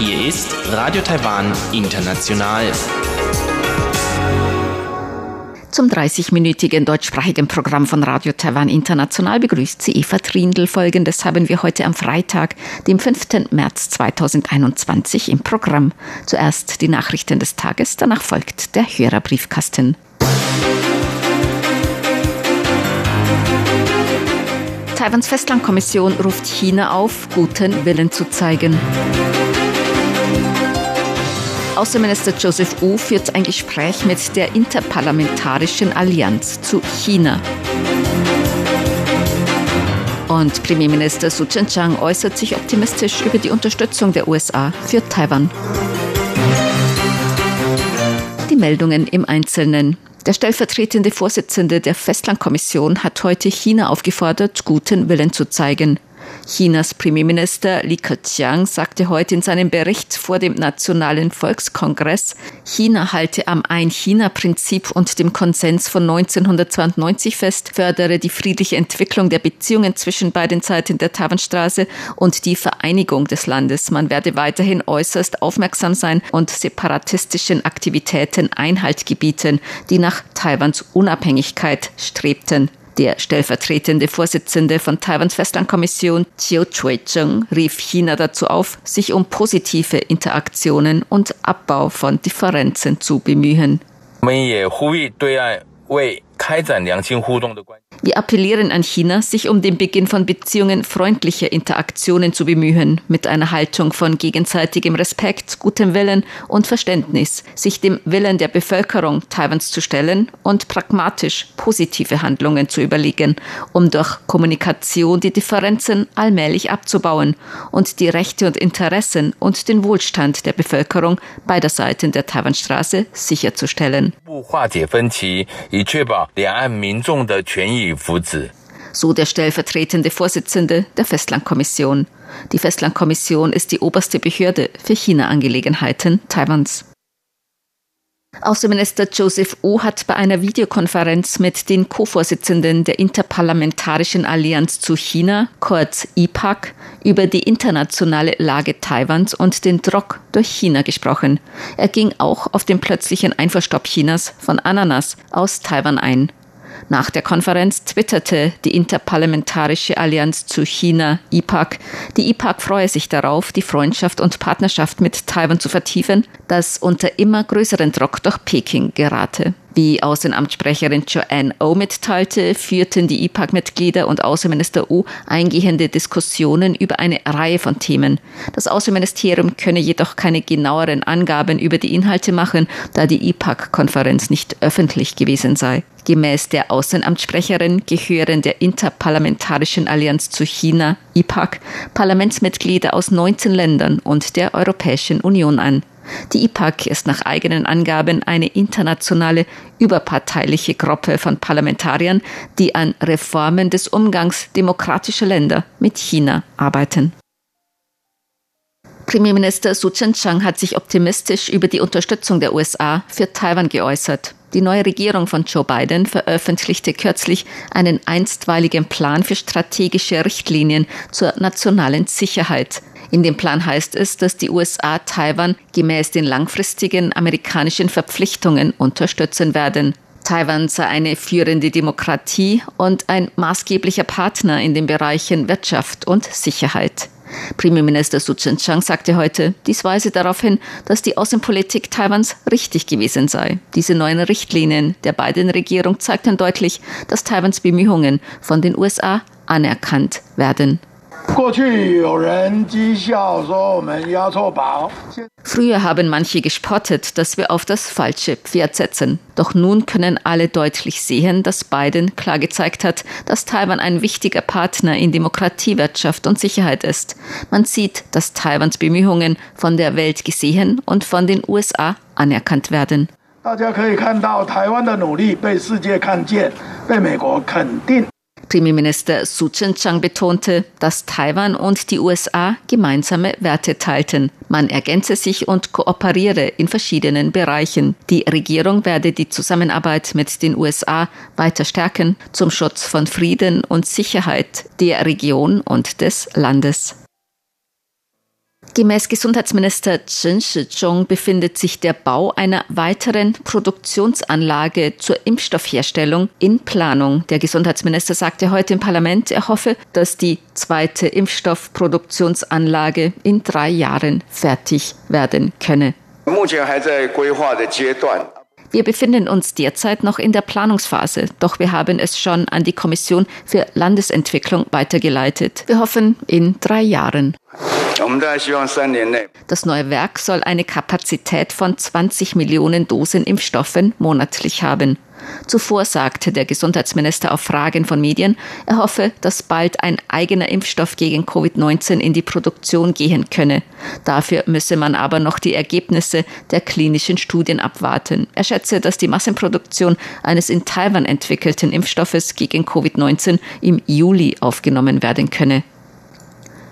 Hier ist Radio Taiwan International. Zum 30-minütigen deutschsprachigen Programm von Radio Taiwan International begrüßt sie Eva Trindl. Folgendes haben wir heute am Freitag, dem 5. März 2021 im Programm. Zuerst die Nachrichten des Tages, danach folgt der Hörerbriefkasten. Taiwans Festlandkommission ruft China auf, guten Willen zu zeigen. Außenminister Joseph Wu führt ein Gespräch mit der Interparlamentarischen Allianz zu China. Und Premierminister Su Tseng-Chang äußert sich optimistisch über die Unterstützung der USA für Taiwan. Die Meldungen im Einzelnen. Der stellvertretende Vorsitzende der Festlandkommission hat heute China aufgefordert, guten Willen zu zeigen. Chinas Premierminister Li Keqiang sagte heute in seinem Bericht vor dem Nationalen Volkskongress, China halte am Ein-China-Prinzip und dem Konsens von 1992 fest, fördere die friedliche Entwicklung der Beziehungen zwischen beiden Seiten der Taiwanstraße und die Vereinigung des Landes. Man werde weiterhin äußerst aufmerksam sein und separatistischen Aktivitäten Einhalt gebieten, die nach Taiwans Unabhängigkeit strebten. Der stellvertretende Vorsitzende von Taiwans Festlandkommission, Chiu Chui-cheng, rief China dazu auf, sich um positive Interaktionen und Abbau von Differenzen zu bemühen. Wir appellieren an China, sich um den Beginn von Beziehungen freundlicher Interaktionen zu bemühen, mit einer Haltung von gegenseitigem Respekt, gutem Willen und Verständnis, sich dem Willen der Bevölkerung Taiwans zu stellen und pragmatisch positive Handlungen zu überlegen, um durch Kommunikation die Differenzen allmählich abzubauen und die Rechte und Interessen und den Wohlstand der Bevölkerung beider Seiten der Taiwanstraße sicherzustellen. 两岸民众的权益福祉。So der stellvertretende Vorsitzende der Festlandkommission. Die Festlandkommission ist die oberste Behörde für China-Angelegenheiten Taiwans. Außenminister Joseph O hat bei einer Videokonferenz mit den Co-Vorsitzenden der Interparlamentarischen Allianz zu China, kurz IPAC, über die internationale Lage Taiwans und den Druck durch China gesprochen. Er ging auch auf den plötzlichen Einverstopp Chinas von Ananas aus Taiwan ein. Nach der Konferenz twitterte die Interparlamentarische Allianz zu China, IPAC, die IPAC freue sich darauf, die Freundschaft und Partnerschaft mit Taiwan zu vertiefen, das unter immer größeren Druck durch Peking gerate. Wie Außenamtssprecherin Joanne O mitteilte, führten die IPAC-Mitglieder und Außenminister U eingehende Diskussionen über eine Reihe von Themen. Das Außenministerium könne jedoch keine genaueren Angaben über die Inhalte machen, da die IPAC-Konferenz nicht öffentlich gewesen sei. Gemäß der Außenamtssprecherin gehören der Interparlamentarischen Allianz zu China, IPAC, Parlamentsmitglieder aus 19 Ländern und der Europäischen Union an. Die IPAC ist nach eigenen Angaben eine internationale, überparteiliche Gruppe von Parlamentariern, die an Reformen des Umgangs demokratischer Länder mit China arbeiten. Premierminister Su Tseng-Chang hat sich optimistisch über die Unterstützung der USA für Taiwan geäußert. Die neue Regierung von Joe Biden veröffentlichte kürzlich einen einstweiligen Plan für strategische Richtlinien zur nationalen Sicherheit. In dem Plan heißt es, dass die USA Taiwan gemäß den langfristigen amerikanischen Verpflichtungen unterstützen werden. Taiwan sei eine führende Demokratie und ein maßgeblicher Partner in den Bereichen Wirtschaft und Sicherheit. Premierminister Su Tseng-Chang sagte heute, dies weise darauf hin, dass die Außenpolitik Taiwans richtig gewesen sei. Diese neuen Richtlinien der beiden Regierung zeigten deutlich, dass Taiwans Bemühungen von den USA anerkannt werden. Früher haben manche gespottet, dass wir auf das falsche Pferd setzen. Doch nun können alle deutlich sehen, dass Biden klar gezeigt hat, dass Taiwan ein wichtiger Partner in Demokratie, Wirtschaft und Sicherheit ist. Man sieht, dass Taiwans Bemühungen von der Welt gesehen und von den USA anerkannt werden. 大家可以看到台湾的努力被世界看见，被美国肯定。 Premierminister Su Tseng-Chang betonte, dass Taiwan und die USA gemeinsame Werte teilten. Man ergänze sich und kooperiere in verschiedenen Bereichen. Die Regierung werde die Zusammenarbeit mit den USA weiter stärken zum Schutz von Frieden und Sicherheit der Region und des Landes. Gemäß Gesundheitsminister Chen Shizhong befindet sich der Bau einer weiteren Produktionsanlage zur Impfstoffherstellung in Planung. Der Gesundheitsminister sagte heute im Parlament, er hoffe, dass die zweite Impfstoffproduktionsanlage in drei Jahren fertig werden könne. Wir befinden uns derzeit noch in der Planungsphase, doch wir haben es schon an die Kommission für Landesentwicklung weitergeleitet. Wir hoffen in drei Jahren. Das neue Werk soll eine Kapazität von 20 Millionen Dosen Impfstoffen monatlich haben. Zuvor sagte der Gesundheitsminister auf Fragen von Medien, er hoffe, dass bald ein eigener Impfstoff gegen Covid-19 in die Produktion gehen könne. Dafür müsse man aber noch die Ergebnisse der klinischen Studien abwarten. Er schätze, dass die Massenproduktion eines in Taiwan entwickelten Impfstoffes gegen Covid-19 im Juli aufgenommen werden könne.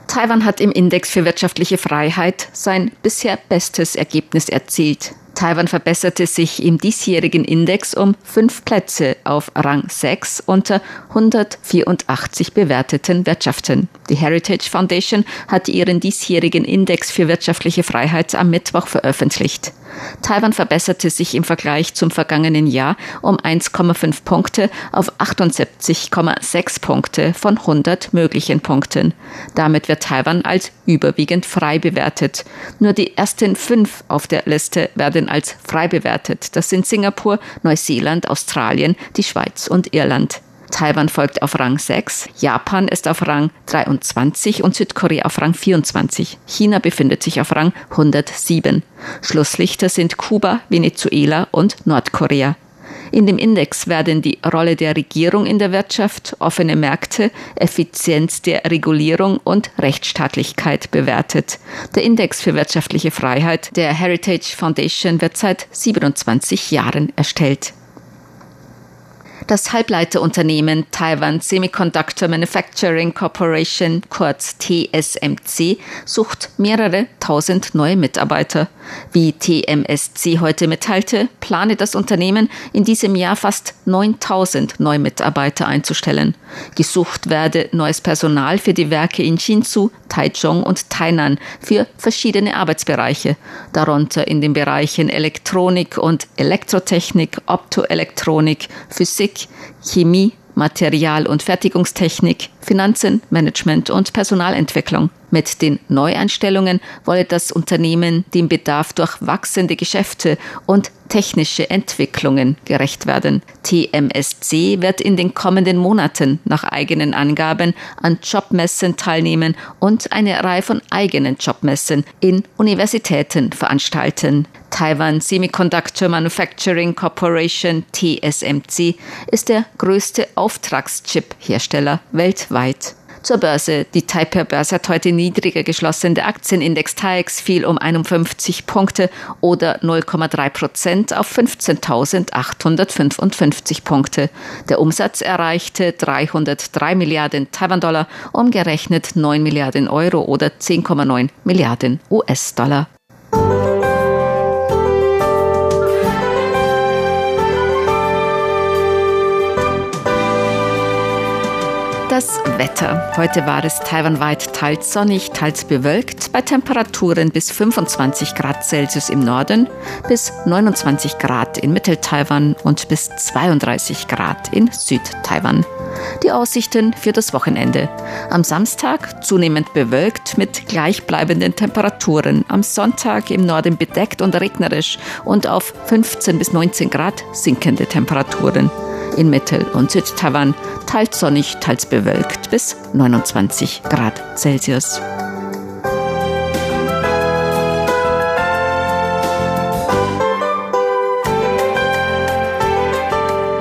Taiwan hat im Index für wirtschaftliche Freiheit sein bisher bestes Ergebnis erzielt. Taiwan verbesserte sich im diesjährigen Index um fünf Plätze auf Rang 6 unter 184 bewerteten Wirtschaften. Die Heritage Foundation hat ihren diesjährigen Index für wirtschaftliche Freiheit am Mittwoch veröffentlicht. Taiwan verbesserte sich im Vergleich zum vergangenen Jahr um 1,5 Punkte auf 78,6 Punkte von 100 möglichen Punkten. Damit wird Taiwan als überwiegend frei bewertet. Nur die ersten fünf auf der Liste werden als frei bewertet. Das sind Singapur, Neuseeland, Australien, die Schweiz und Irland. Taiwan folgt auf Rang 6, Japan ist auf Rang 23 und Südkorea auf Rang 24. China befindet sich auf Rang 107. Schlusslichter sind Kuba, Venezuela und Nordkorea. In dem Index werden die Rolle der Regierung in der Wirtschaft, offene Märkte, Effizienz der Regulierung und Rechtsstaatlichkeit bewertet. Der Index für wirtschaftliche Freiheit der Heritage Foundation wird seit 27 Jahren erstellt. Das Halbleiterunternehmen Taiwan Semiconductor Manufacturing Corporation, kurz TSMC, sucht mehrere tausend neue Mitarbeiter. Wie TMSC heute mitteilte, plane das Unternehmen in diesem Jahr fast 9000 neue Mitarbeiter einzustellen. Gesucht werde neues Personal für die Werke in Jinzhou, Taichung und Tainan für verschiedene Arbeitsbereiche, darunter in den Bereichen Elektronik und Elektrotechnik, Optoelektronik, Physik, Chemie, Material- und Fertigungstechnik, Finanzen, Management und Personalentwicklung. Mit den Neueinstellungen wolle das Unternehmen dem Bedarf durch wachsende Geschäfte und technische Entwicklungen gerecht werden. TMSC wird in den kommenden Monaten nach eigenen Angaben an Jobmessen teilnehmen und eine Reihe von eigenen Jobmessen in Universitäten veranstalten. Taiwan Semiconductor Manufacturing Corporation TSMC ist der größte Auftragschip-Hersteller weltweit. Zur Börse. Die Taipei-Börse hat heute niedriger geschlossen. Der Aktienindex TAIEX fiel um 51 Punkte oder 0,3 Prozent auf 15.855 Punkte. Der Umsatz erreichte 303 Milliarden Taiwan-Dollar, umgerechnet 9 Milliarden Euro oder 10,9 Milliarden US-Dollar. Das Wetter. Heute war es taiwanweit teils sonnig, teils bewölkt, bei Temperaturen bis 25 Grad Celsius im Norden, bis 29 Grad in Mittel-Taiwan und bis 32 Grad in Süd-Taiwan. Die Aussichten für das Wochenende. Am Samstag zunehmend bewölkt mit gleichbleibenden Temperaturen. Am Sonntag im Norden bedeckt und regnerisch und auf 15 bis 19 Grad sinkende Temperaturen in Mittel- und Südtaiwan teils sonnig, teils bewölkt bis 29 Grad Celsius.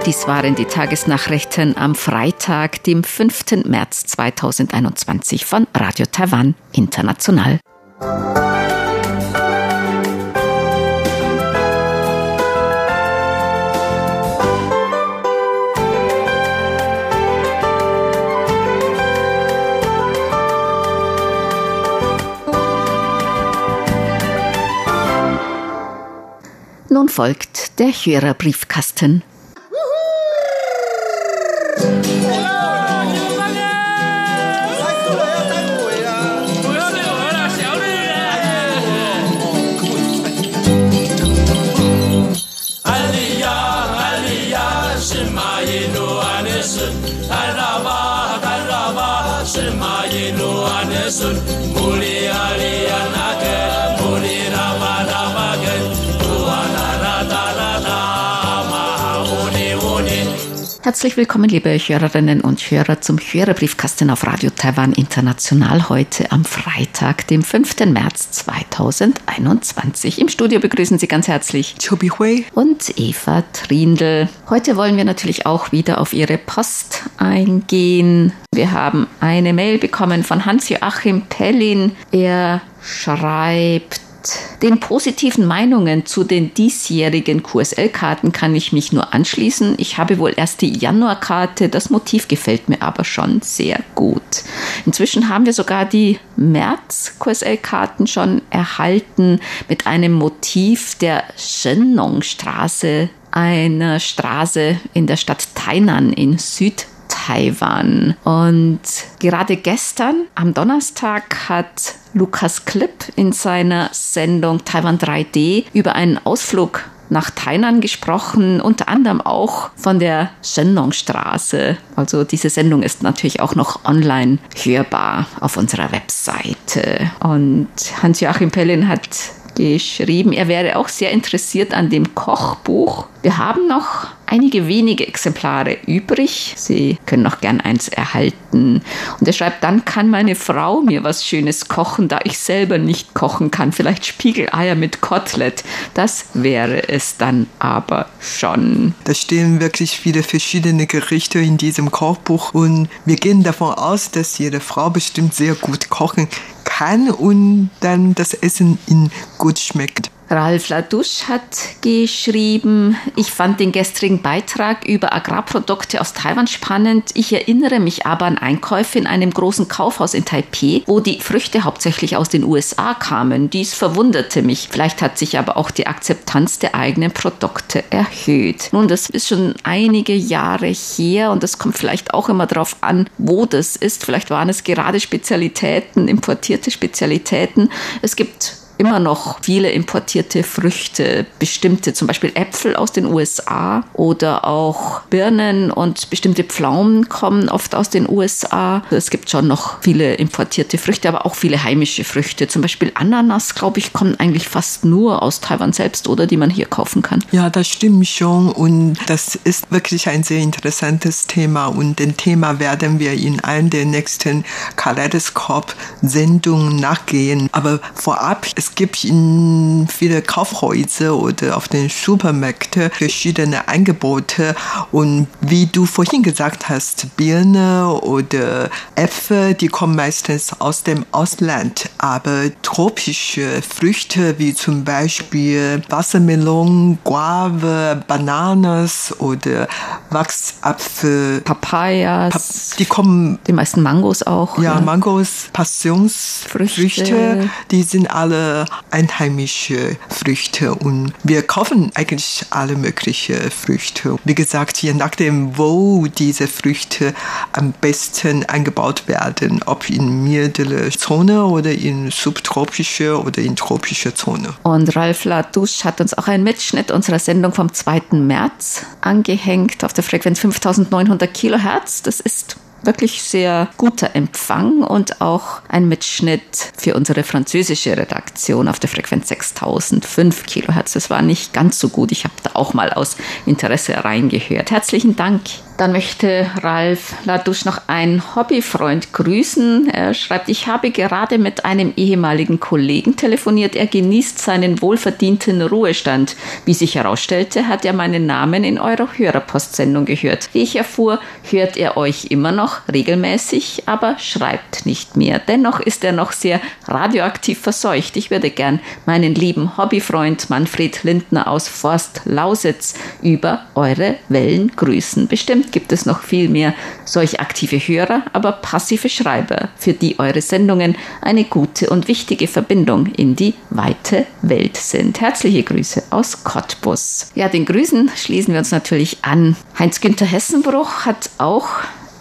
Dies waren die Tagesnachrichten am Freitag, dem 5. März 2021 von Radio Taiwan International. Nun folgt der Hörerbriefkasten. sun muli ali Herzlich willkommen, liebe Hörerinnen und Hörer, zum Hörerbriefkasten auf Radio Taiwan International heute am Freitag, dem 5. März 2021. Im Studio begrüßen Sie ganz herzlich Chobi Hui und Eva Trindl. Heute wollen wir natürlich auch wieder auf Ihre Post eingehen. Wir haben eine Mail bekommen von Hans-Joachim Pellin. Er schreibt, den positiven Meinungen zu den diesjährigen QSL-Karten kann ich mich nur anschließen. Ich habe wohl erst die Januarkarte, das Motiv gefällt mir aber schon sehr gut. Inzwischen haben wir sogar die März-QSL-Karten schon erhalten mit einem Motiv der Shennong-Straße, einer Straße in der Stadt Tainan in Süd Taiwan. Und gerade gestern, am Donnerstag, hat Lukas Klipp in seiner Sendung Taiwan 3D über einen Ausflug nach Tainan gesprochen, unter anderem auch von der Shenlong-Straße. Also diese Sendung ist natürlich auch noch online hörbar auf unserer Webseite. Und Hans-Joachim Pellin hat geschrieben, er wäre auch sehr interessiert an dem Kochbuch. Wir haben noch einige wenige Exemplare übrig. Sie können noch gern eins erhalten. Und er schreibt, dann kann meine Frau mir was Schönes kochen, da ich selber nicht kochen kann. Vielleicht Spiegeleier mit Kotelett. Das wäre es dann aber schon. Da stehen wirklich viele verschiedene Gerichte in diesem Kochbuch und wir gehen davon aus, dass jede Frau bestimmt sehr gut kochen kann und dann das Essen ihnen gut schmeckt. Ralf Ladusch hat geschrieben, ich fand den gestrigen Beitrag über Agrarprodukte aus Taiwan spannend. Ich erinnere mich aber an Einkäufe in einem großen Kaufhaus in Taipei, wo die Früchte hauptsächlich aus den USA kamen. Dies verwunderte mich. Vielleicht hat sich aber auch die Akzeptanz der eigenen Produkte erhöht. Nun, das ist schon einige Jahre her und es kommt vielleicht auch immer darauf an, wo das ist. Vielleicht waren es gerade Spezialitäten, importierte Spezialitäten. Es gibt immer noch viele importierte Früchte, bestimmte zum Beispiel Äpfel aus den USA oder auch Birnen und bestimmte Pflaumen kommen oft aus den USA. Es gibt schon noch viele importierte Früchte, aber auch viele heimische Früchte. Zum Beispiel Ananas, glaube ich, kommen eigentlich fast nur aus Taiwan selbst oder die man hier kaufen kann. Ja, das stimmt schon und das ist wirklich ein sehr interessantes Thema und dem Thema werden wir in einer der nächsten Kaleidoskop-Sendungen nachgehen. Aber vorab, es gibt in viele Kaufhäuser oder auf den Supermärkten verschiedene Angebote und wie du vorhin gesagt hast, Birne oder Äpfel, die kommen meistens aus dem Ausland, aber tropische Früchte wie zum Beispiel Wassermelon, Guave, Bananas oder Wachsapfel, Papayas, die kommen die meisten Mangos auch. ja, ne? Mangos, Passionsfrüchte, Früchte. die sind alle einheimische Früchte und wir kaufen eigentlich alle möglichen Früchte. Wie gesagt, je nachdem, wo diese Früchte am besten angebaut werden, ob in mildere Zone oder in subtropische oder in tropische Zone. Und Ralf Ladusch hat uns auch einen Mitschnitt unserer Sendung vom 2. März angehängt auf der Frequenz 5900 Kilohertz. Das ist wirklich sehr guter Empfang und auch ein Mitschnitt für unsere französische Redaktion auf der Frequenz 6005 Kilohertz. Das war nicht ganz so gut. Ich habe da auch mal aus Interesse reingehört. Herzlichen Dank. Dann möchte Ralf Ladusch noch einen Hobbyfreund grüßen. Er schreibt, ich habe gerade mit einem ehemaligen Kollegen telefoniert. Er genießt seinen wohlverdienten Ruhestand. Wie sich herausstellte, hat er meinen Namen in eurer Hörerpostsendung gehört. Wie ich erfuhr, hört er euch immer noch regelmäßig, aber schreibt nicht mehr. Dennoch ist er noch sehr radioaktiv verseucht. Ich würde gern meinen lieben Hobbyfreund Manfred Lindner aus Forst Lausitz über eure Wellen grüßen. Bestimmt Bestimmt gibt es noch viel mehr solch aktive Hörer, aber passive Schreiber, für die eure Sendungen eine gute und wichtige Verbindung in die weite Welt sind. Herzliche Grüße aus Cottbus. Ja, den Grüßen schließen wir uns natürlich an. Heinz-Günther Hessenbruch hat auch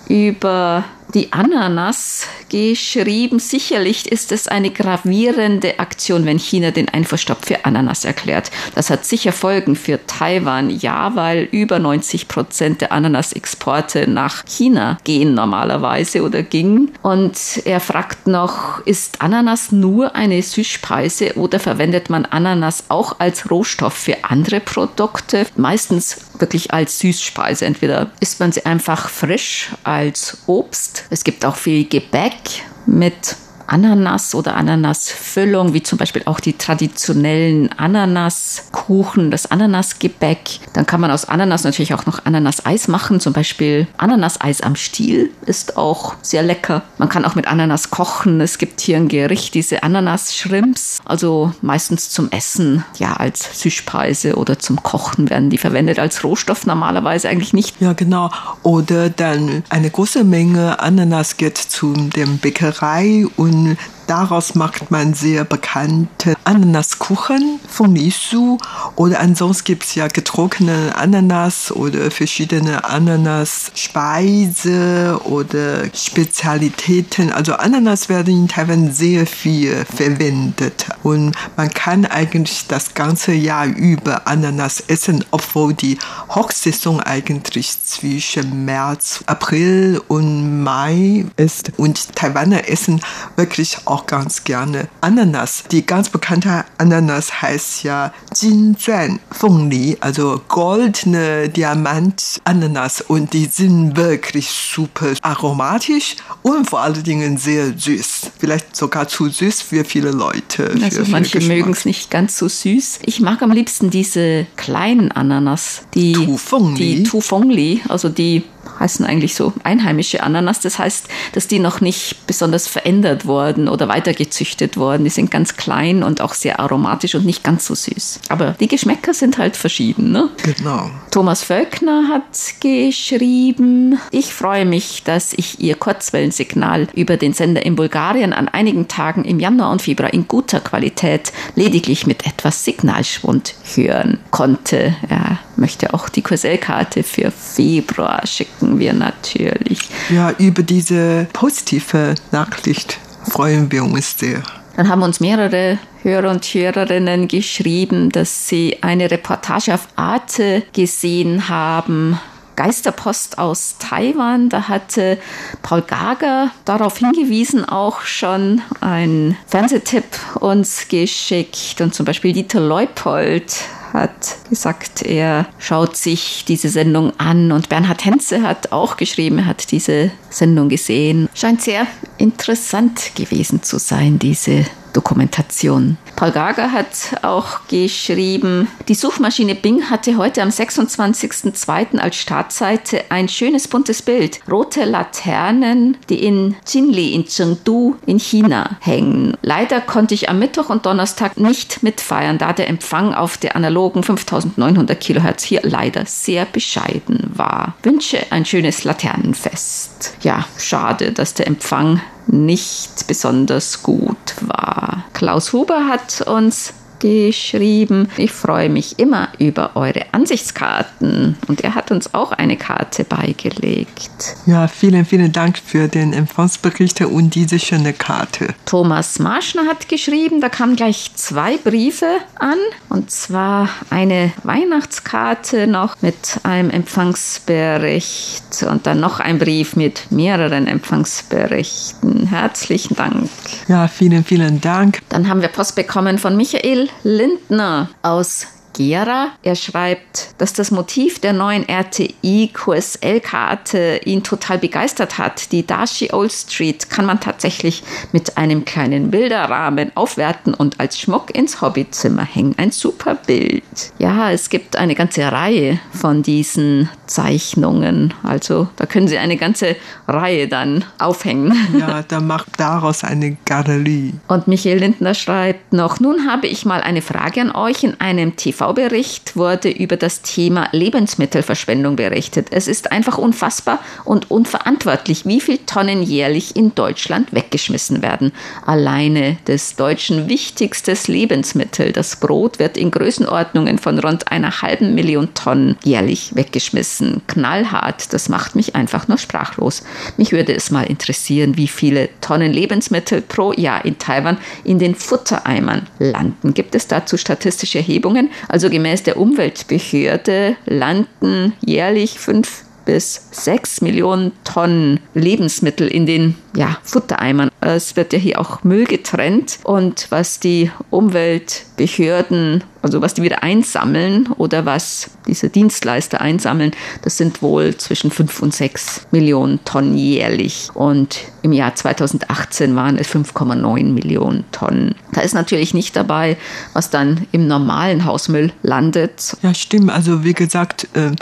über die Ananas geschrieben. Sicherlich ist es eine gravierende Aktion, wenn China den Einfuhrstopp für Ananas erklärt. Das hat sicher Folgen für Taiwan, ja, weil über 90 Prozent der Ananasexporte nach China gehen normalerweise oder gingen. Und er fragt noch, ist Ananas nur eine Süßspeise oder verwendet man Ananas auch als Rohstoff für andere Produkte? Meistens wirklich als Süßspeise. Entweder isst man sie einfach frisch als Obst. Es gibt auch viel Gebäck mit Ananas oder Ananasfüllung, wie zum Beispiel auch die traditionellen Ananaskuchen, das Ananasgebäck. Dann kann man aus Ananas natürlich auch noch Ananaseis machen, zum Beispiel Ananaseis am Stiel ist auch sehr lecker. Man kann auch mit Ananas kochen. Es gibt hier ein Gericht, diese Ananas-Shrimps, also meistens zum Essen, ja, als Süßspeise oder zum Kochen werden die verwendet, als Rohstoff normalerweise eigentlich nicht. Ja, genau. Oder dann eine große Menge Ananas geht zu der Bäckerei und une daraus macht man sehr bekannte Ananaskuchen von Nisu oder ansonsten gibt es ja getrocknete Ananas oder verschiedene Ananas-Speise oder Spezialitäten. Also Ananas werden in Taiwan sehr viel verwendet. Und man kann eigentlich das ganze Jahr über Ananas essen, obwohl die Hochsaison eigentlich zwischen März, April und Mai ist. Und Taiwaner essen wirklich auch ganz gerne Ananas. Die ganz bekannte Ananas heißt ja Jinzuan Fengli, also goldene Diamant-Ananas und die sind wirklich super aromatisch und vor allen Dingen sehr süß. Vielleicht sogar zu süß für viele Leute. Also manche mögen es nicht ganz so süß. Ich mag am liebsten diese kleinen Ananas, die Tufengli. die Tufengli, also die heißen eigentlich so einheimische Ananas. Das heißt, dass die noch nicht besonders verändert wurden oder weitergezüchtet wurden. Die sind ganz klein und auch sehr aromatisch und nicht ganz so süß. Aber die Geschmäcker sind halt verschieden. Ne? Genau. Thomas Völkner hat geschrieben, ich freue mich, dass ich Ihr Kurzwellensignal über den Sender in Bulgarien an einigen Tagen im Januar und Februar in guter Qualität lediglich mit etwas Signalschwund hören konnte. Er möchte auch die Kursellkarte für Februar schicken wir natürlich. Ja, über diese positive Nachricht freuen wir uns sehr. Dann haben uns mehrere Hörer und Hörerinnen geschrieben, dass sie eine Reportage auf Arte gesehen haben. Geisterpost aus Taiwan. Da hatte Paul Gager darauf hingewiesen, auch schon ein Fernsehtipp uns geschickt. Und zum Beispiel Dieter Leupold hat gesagt, er schaut sich diese Sendung an und Bernhard Henze hat auch geschrieben, er hat diese Sendung gesehen. Scheint sehr interessant gewesen zu sein, diese Dokumentation. Paul Gager hat auch geschrieben, die Suchmaschine Bing hatte heute am 26.02. als Startseite ein schönes buntes Bild. Rote Laternen, die in Jinli in Chengdu in China hängen. Leider konnte ich am Mittwoch und Donnerstag nicht mitfeiern, da der Empfang auf der analogen 5900 Kilohertz hier leider sehr bescheiden war. Wünsche ein schönes Laternenfest. Ja, schade, dass der Empfang nicht besonders gut war. Klaus Huber hat uns geschrieben. Ich freue mich immer über eure Ansichtskarten. Und er hat uns auch eine Karte beigelegt. Ja, vielen, vielen Dank für den Empfangsbericht und diese schöne Karte. Thomas Marschner hat geschrieben, da kamen gleich zwei Briefe an. Und zwar eine Weihnachtskarte noch mit einem Empfangsbericht und dann noch ein Brief mit mehreren Empfangsberichten. Herzlichen Dank. Ja, vielen, vielen Dank. Dann haben wir Post bekommen von Michael Lindner aus Gera. Er schreibt, dass das Motiv der neuen RTI QSL-Karte ihn total begeistert hat. Die Dashi Old Street kann man tatsächlich mit einem kleinen Bilderrahmen aufwerten und als Schmuck ins Hobbyzimmer hängen. Ein super Bild. Ja, es gibt eine ganze Reihe von diesen Zeichnungen. Also da können Sie eine ganze Reihe dann aufhängen. Ja, da macht daraus eine Galerie. Und Michael Lindner schreibt noch, nun habe ich mal eine Frage an euch in einem TV TV-Bericht wurde über das Thema Lebensmittelverschwendung berichtet. Es ist einfach unfassbar und unverantwortlich, wie viel Tonnen jährlich in Deutschland weggeschmissen werden. Alleine des Deutschen wichtigstes Lebensmittel, das Brot, wird in Größenordnungen von rund einer halben Million Tonnen jährlich weggeschmissen. Knallhart, das macht mich einfach nur sprachlos. Mich würde es mal interessieren, wie viele Tonnen Lebensmittel pro Jahr in Taiwan in den Futtereimern landen. Gibt es dazu statistische Erhebungen? Also gemäß der Umweltbehörde landen jährlich fünf bis sechs Millionen Tonnen Lebensmittel in den ja, Futtereimern. Es wird ja hier auch Müll getrennt und was die Umweltbehörden, also was die wieder einsammeln oder was diese Dienstleister einsammeln, das sind wohl zwischen fünf und sechs Millionen Tonnen jährlich. Und im Jahr 2018 waren es 5,9 Millionen Tonnen. Da ist natürlich nicht dabei, was dann im normalen Hausmüll landet. Ja, stimmt. Also wie gesagt, äh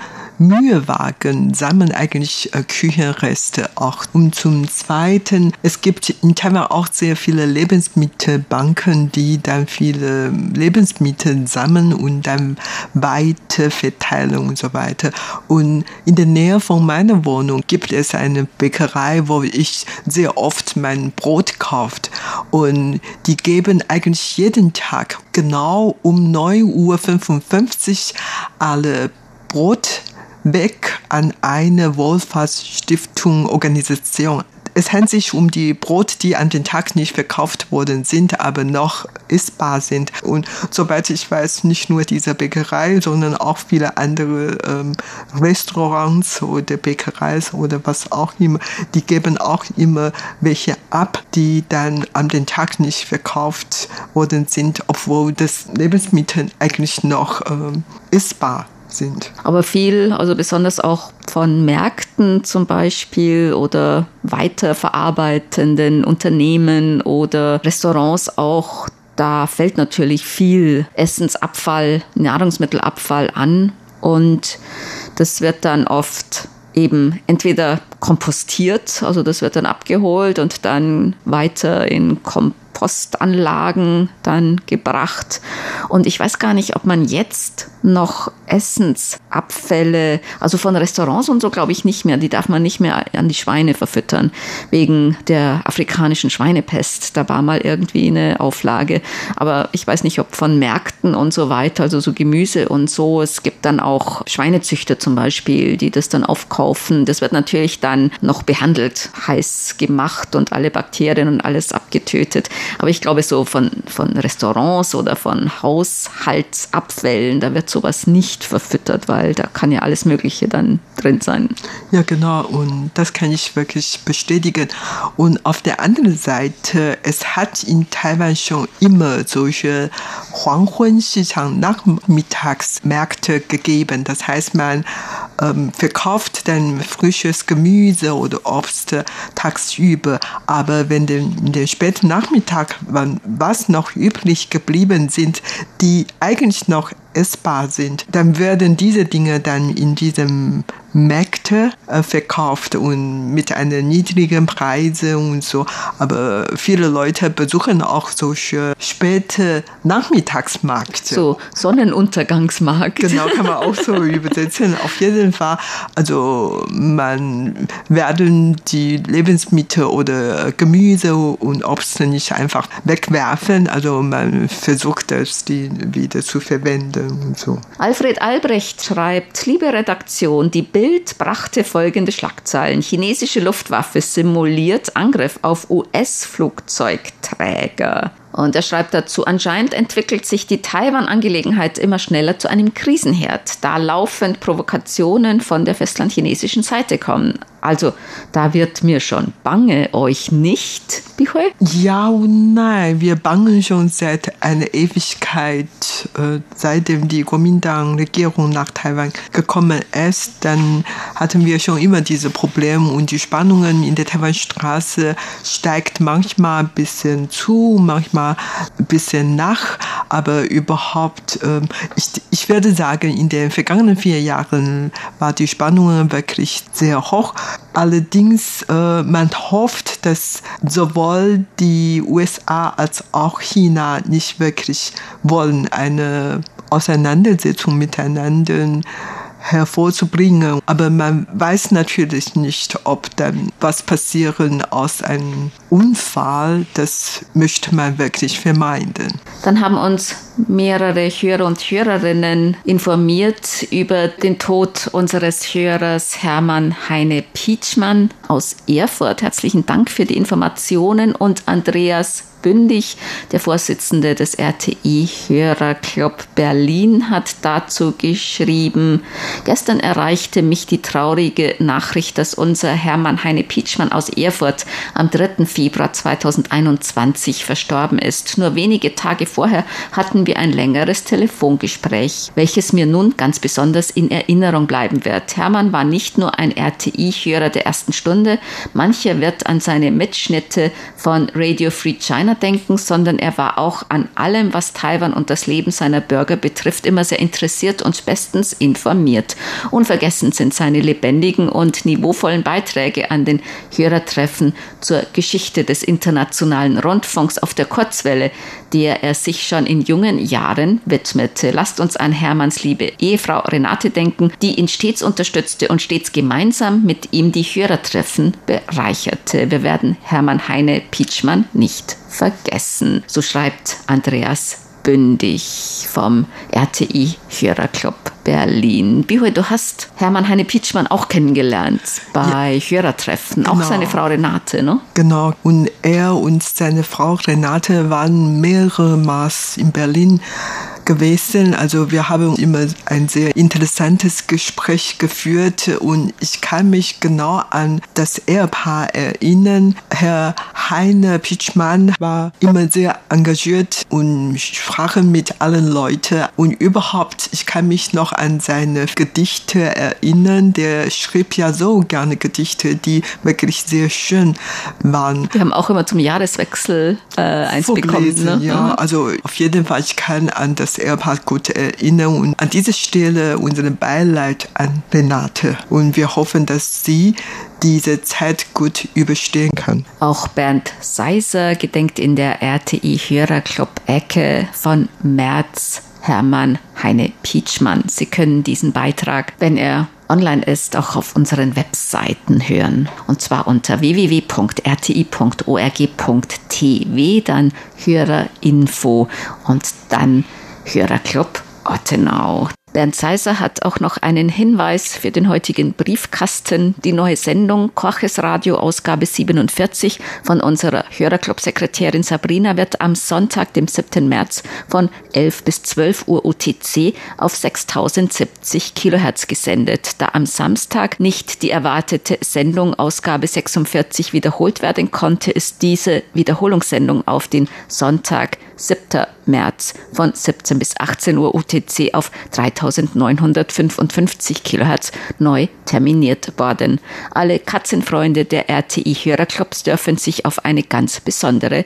Mühewagen sammeln eigentlich äh, Küchenreste auch. Und zum Zweiten, es gibt in Taiwan auch sehr viele Lebensmittelbanken, die dann viele Lebensmittel sammeln und dann weiter verteilen und so weiter. Und in der Nähe von meiner Wohnung gibt es eine Bäckerei, wo ich sehr oft mein Brot kauft. Und die geben eigentlich jeden Tag genau um 9.55 Uhr alle Brot weg an eine Wohlfahrtsstiftung Organisation. Es handelt sich um die Brot, die an den Tag nicht verkauft worden sind, aber noch essbar sind. Und soweit ich weiß, nicht nur diese Bäckerei, sondern auch viele andere ähm, Restaurants oder Bäckereis oder was auch immer, die geben auch immer welche ab, die dann an den Tag nicht verkauft worden sind, obwohl das Lebensmittel eigentlich noch ähm, essbar sind. Aber viel, also besonders auch von Märkten zum Beispiel oder weiterverarbeitenden Unternehmen oder Restaurants auch, da fällt natürlich viel Essensabfall, Nahrungsmittelabfall an und das wird dann oft eben entweder kompostiert, also das wird dann abgeholt und dann weiter in Kompostanlagen dann gebracht. Und ich weiß gar nicht, ob man jetzt noch Essensabfälle, also von Restaurants und so glaube ich nicht mehr, die darf man nicht mehr an die Schweine verfüttern, wegen der afrikanischen Schweinepest. Da war mal irgendwie eine Auflage, aber ich weiß nicht, ob von Märkten und so weiter, also so Gemüse und so. Es gibt dann auch Schweinezüchter zum Beispiel, die das dann aufkaufen. Das wird natürlich dann noch behandelt, heiß gemacht und alle Bakterien und alles abgetötet. Aber ich glaube, so von, von Restaurants oder von Haushaltsabfällen, da wird sowas nicht verfüttert, weil da kann ja alles Mögliche dann drin sein. Ja, genau. Und das kann ich wirklich bestätigen. Und auf der anderen Seite, es hat in Taiwan schon immer solche Huanghuan-Sichang Nachmittagsmärkte gegeben. Das heißt, man ähm, verkauft dann frisches Gemüse oder Obst tagsüber. Aber wenn in den späten Nachmittag was noch übrig geblieben sind, die eigentlich noch essbar sind, dann werden diese Dinge dann in diesem Märkte äh, verkauft und mit einer niedrigen Preise und so. Aber viele Leute besuchen auch solche späte Nachmittagsmärkte. So Sonnenuntergangsmarkt. Genau, kann man auch so übersetzen. Auf jeden Fall, also man werden die Lebensmittel oder Gemüse und Obst nicht einfach wegwerfen. Also man versucht es, die wieder zu verwenden und. Alfred Albrecht schreibt, liebe Redaktion, die Bild brachte folgende Schlagzeilen. Chinesische Luftwaffe simuliert Angriff auf US-Flugzeugträger. Und er schreibt dazu, anscheinend entwickelt sich die Taiwan-Angelegenheit immer schneller zu einem Krisenherd, da laufend Provokationen von der festlandchinesischen Seite kommen. Also, da wird mir schon bange, euch nicht, Bihui? Ja und nein, wir bangen schon seit einer Ewigkeit, äh, seitdem die Kuomintang-Regierung nach Taiwan gekommen ist. Dann hatten wir schon immer diese Probleme und die Spannungen in der Taiwanstraße steigt manchmal ein bisschen zu, manchmal ein bisschen nach, aber überhaupt, äh, ich, ich würde sagen, in den vergangenen vier Jahren war die Spannung wirklich sehr hoch. Allerdings, äh, man hofft, dass sowohl die USA als auch China nicht wirklich wollen eine Auseinandersetzung miteinander hervorzubringen. Aber man weiß natürlich nicht, ob dann was passieren aus einem Unfall. Das möchte man wirklich vermeiden. Dann haben uns mehrere Hörer und Hörerinnen informiert über den Tod unseres Hörers Hermann Heine Pietschmann aus Erfurt. Herzlichen Dank für die Informationen und Andreas Bündig, der Vorsitzende des RTI Hörerclub Berlin, hat dazu geschrieben, gestern erreichte mich die traurige Nachricht, dass unser Hermann Heine Pietschmann aus Erfurt am 3. Februar 2021 verstorben ist. Nur wenige Tage vorher hatten wir ein längeres Telefongespräch, welches mir nun ganz besonders in Erinnerung bleiben wird. Hermann war nicht nur ein RTI-Hörer der ersten Stunde, mancher wird an seine Mitschnitte von Radio Free China denken, sondern er war auch an allem, was Taiwan und das Leben seiner Bürger betrifft, immer sehr interessiert und bestens informiert. Unvergessen sind seine lebendigen und niveauvollen Beiträge an den Hörertreffen zur Geschichte des internationalen Rundfunks auf der Kurzwelle, der er sich schon in jungen Jahren widmete. Lasst uns an Hermanns liebe Ehefrau Renate denken, die ihn stets unterstützte und stets gemeinsam mit ihm die Hörertreffen bereicherte. Wir werden Hermann Heine Pietschmann nicht vergessen. So schreibt Andreas Bündig vom RTI Hörerclub Berlin. Bihui, du hast Hermann Heine Pietschmann auch kennengelernt bei ja, Hörertreffen, genau. auch seine Frau Renate, ne? Genau, und er und seine Frau Renate waren mehrere Maß in Berlin gewesen. Also wir haben immer ein sehr interessantes Gespräch geführt und ich kann mich genau an das Ehepaar erinnern. Herr Heine Pitschmann war immer sehr engagiert und sprach mit allen Leuten und überhaupt, ich kann mich noch an seine Gedichte erinnern. Der schrieb ja so gerne Gedichte, die wirklich sehr schön waren. Wir haben auch immer zum Jahreswechsel äh, eins Vorgelesen, bekommen. Ne? Ja, mhm. also auf jeden Fall, ich kann an das Ehepaar gut erinnern. Und an dieser Stelle unseren Beileid an Renate. Und wir hoffen, dass sie diese Zeit gut überstehen kann. Auch Bernd Seiser gedenkt in der RTI Hörerclub Ecke von März Hermann Heine Pietschmann. Sie können diesen Beitrag, wenn er online ist, auch auf unseren Webseiten hören. Und zwar unter www.rti.org.tv, dann Hörerinfo und dann Hörerclub Ottenau. Bernd Seiser hat auch noch einen Hinweis für den heutigen Briefkasten. Die neue Sendung Korches Radio Ausgabe 47 von unserer Hörerclub-Sekretärin Sabrina wird am Sonntag, dem 7. März von 11 bis 12 Uhr UTC auf 6070 Kilohertz gesendet. Da am Samstag nicht die erwartete Sendung Ausgabe 46 wiederholt werden konnte, ist diese Wiederholungssendung auf den Sonntag 7. März von 17 bis 18 Uhr UTC auf 3955 Kilohertz neu terminiert worden. Alle Katzenfreunde der RTI Hörerclubs dürfen sich auf eine ganz besondere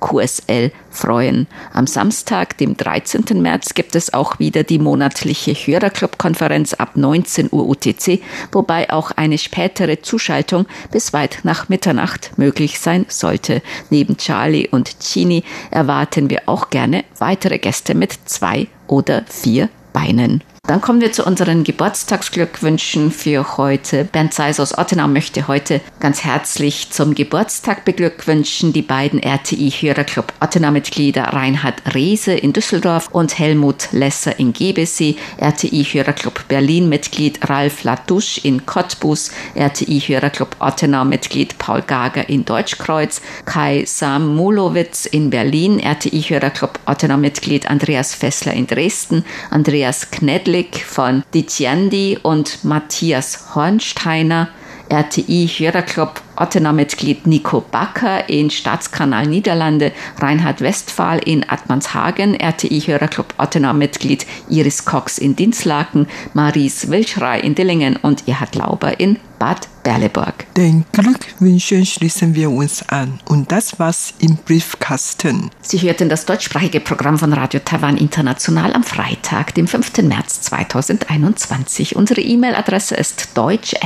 EQSL freuen. Am Samstag, dem 13. März, gibt es auch wieder die monatliche Hörerclub-Konferenz ab 19 Uhr UTC, wobei auch eine spätere Zuschaltung bis weit nach Mitternacht möglich sein sollte. Neben Charlie und Chini erwarten wir auch gerne weitere Gäste mit zwei oder vier Beinen. Dann kommen wir zu unseren Geburtstagsglückwünschen für heute. Bernd Seis aus Ottenau möchte heute ganz herzlich zum Geburtstag beglückwünschen die beiden RTI-Hörerclub Ottenau-Mitglieder Reinhard Reese in Düsseldorf und Helmut Lesser in Gebesee, RTI-Hörerclub Berlin-Mitglied Ralf Latouche in Cottbus, RTI-Hörerclub Ottenau-Mitglied Paul Gager in Deutschkreuz, Kai Samulowitz in Berlin, RTI-Hörerclub Ottenau-Mitglied Andreas Fessler in Dresden, Andreas Knedli Blick von Diciendi und Matthias Hornsteiner, RTI-Hörerclub Ottenau-Mitglied Nico Backer in Staatskanal Niederlande, Reinhard Westphal in Atmanshagen, RTI-Hörerclub Ottenau-Mitglied Iris Cox in Dinslaken, Maries Wilschrei in Dillingen und Erhard Lauber in Bad Berleburg. Den Glückwünschen schließen wir uns an. Und das war's im Briefkasten. Sie hörten das deutschsprachige Programm von Radio Taiwan International am Freitag, dem 5. März 2021. Unsere E-Mail-Adresse ist deutsch@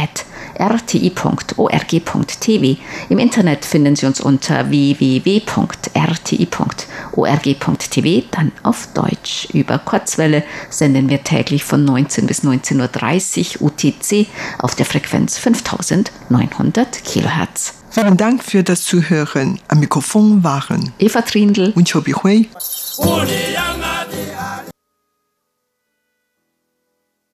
rti.org.tv. Im Internet finden Sie uns unter www.rti.org.tv, dann auf Deutsch. Über Kurzwelle senden wir täglich von 19 bis 19.30 Uhr UTC auf der Frequenz 5900 Kilohertz. Vielen Dank für das Zuhören. Am Mikrofon waren Eva Trindl und Chobi Hui.